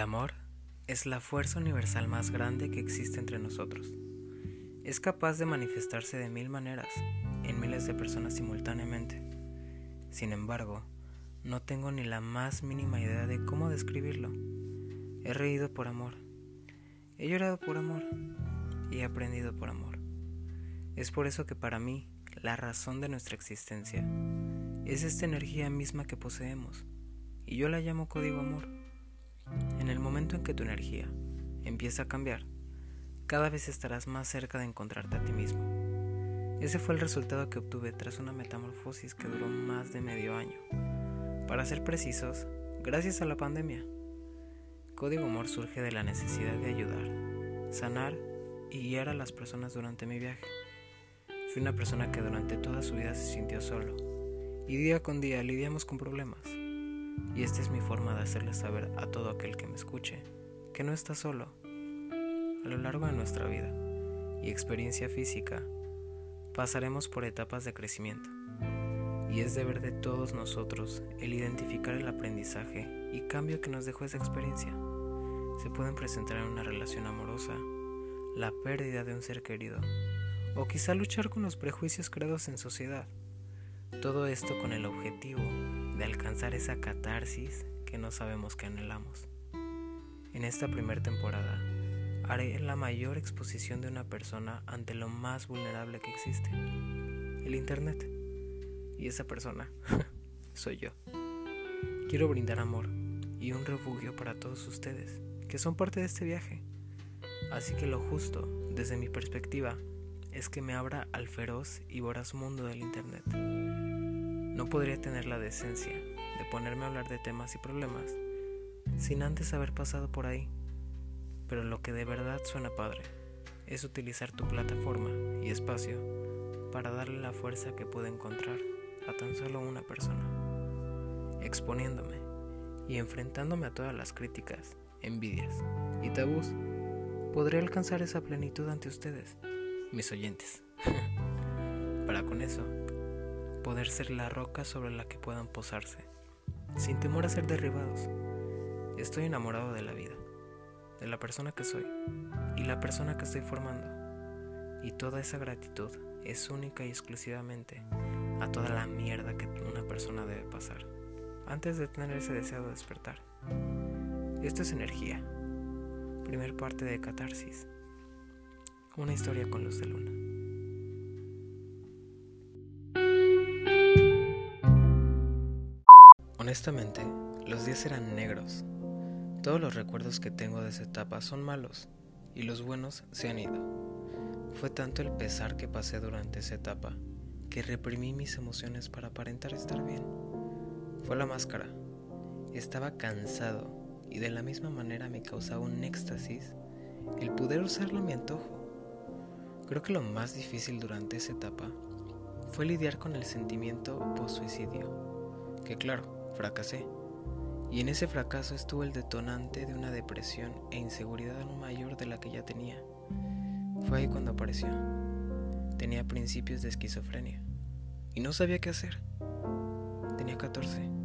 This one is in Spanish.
amor es la fuerza universal más grande que existe entre nosotros. Es capaz de manifestarse de mil maneras, en miles de personas simultáneamente. Sin embargo, no tengo ni la más mínima idea de cómo describirlo. He reído por amor, he llorado por amor y he aprendido por amor. Es por eso que para mí, la razón de nuestra existencia es esta energía misma que poseemos, y yo la llamo código amor. En el momento en que tu energía empieza a cambiar, cada vez estarás más cerca de encontrarte a ti mismo. Ese fue el resultado que obtuve tras una metamorfosis que duró más de medio año. Para ser precisos, gracias a la pandemia. Código Amor surge de la necesidad de ayudar, sanar y guiar a las personas durante mi viaje. Fui una persona que durante toda su vida se sintió solo y día con día lidiamos con problemas. Y esta es mi forma de hacerle saber a todo aquel que me escuche que no está solo. A lo largo de nuestra vida y experiencia física, pasaremos por etapas de crecimiento. Y es deber de todos nosotros el identificar el aprendizaje y cambio que nos dejó esa experiencia. Se pueden presentar en una relación amorosa, la pérdida de un ser querido, o quizá luchar con los prejuicios creados en sociedad. Todo esto con el objetivo de alcanzar esa catarsis que no sabemos que anhelamos. En esta primera temporada haré la mayor exposición de una persona ante lo más vulnerable que existe, el Internet. Y esa persona soy yo. Quiero brindar amor y un refugio para todos ustedes, que son parte de este viaje. Así que lo justo, desde mi perspectiva, es que me abra al feroz y voraz mundo del Internet. No podría tener la decencia de ponerme a hablar de temas y problemas sin antes haber pasado por ahí. Pero lo que de verdad suena padre es utilizar tu plataforma y espacio para darle la fuerza que puede encontrar a tan solo una persona. Exponiéndome y enfrentándome a todas las críticas, envidias y tabús, podré alcanzar esa plenitud ante ustedes mis oyentes. Para con eso, poder ser la roca sobre la que puedan posarse, sin temor a ser derribados. Estoy enamorado de la vida, de la persona que soy y la persona que estoy formando. Y toda esa gratitud es única y exclusivamente a toda la mierda que una persona debe pasar antes de tener ese deseo de despertar. Esto es energía. Primer parte de catarsis. Una historia con luz de luna. Honestamente, los días eran negros. Todos los recuerdos que tengo de esa etapa son malos y los buenos se han ido. Fue tanto el pesar que pasé durante esa etapa que reprimí mis emociones para aparentar estar bien. Fue la máscara. Estaba cansado y de la misma manera me causaba un éxtasis el poder usarlo a mi antojo. Creo que lo más difícil durante esa etapa fue lidiar con el sentimiento post-suicidio, que claro, fracasé. Y en ese fracaso estuvo el detonante de una depresión e inseguridad aún mayor de la que ya tenía. Fue ahí cuando apareció. Tenía principios de esquizofrenia y no sabía qué hacer. Tenía 14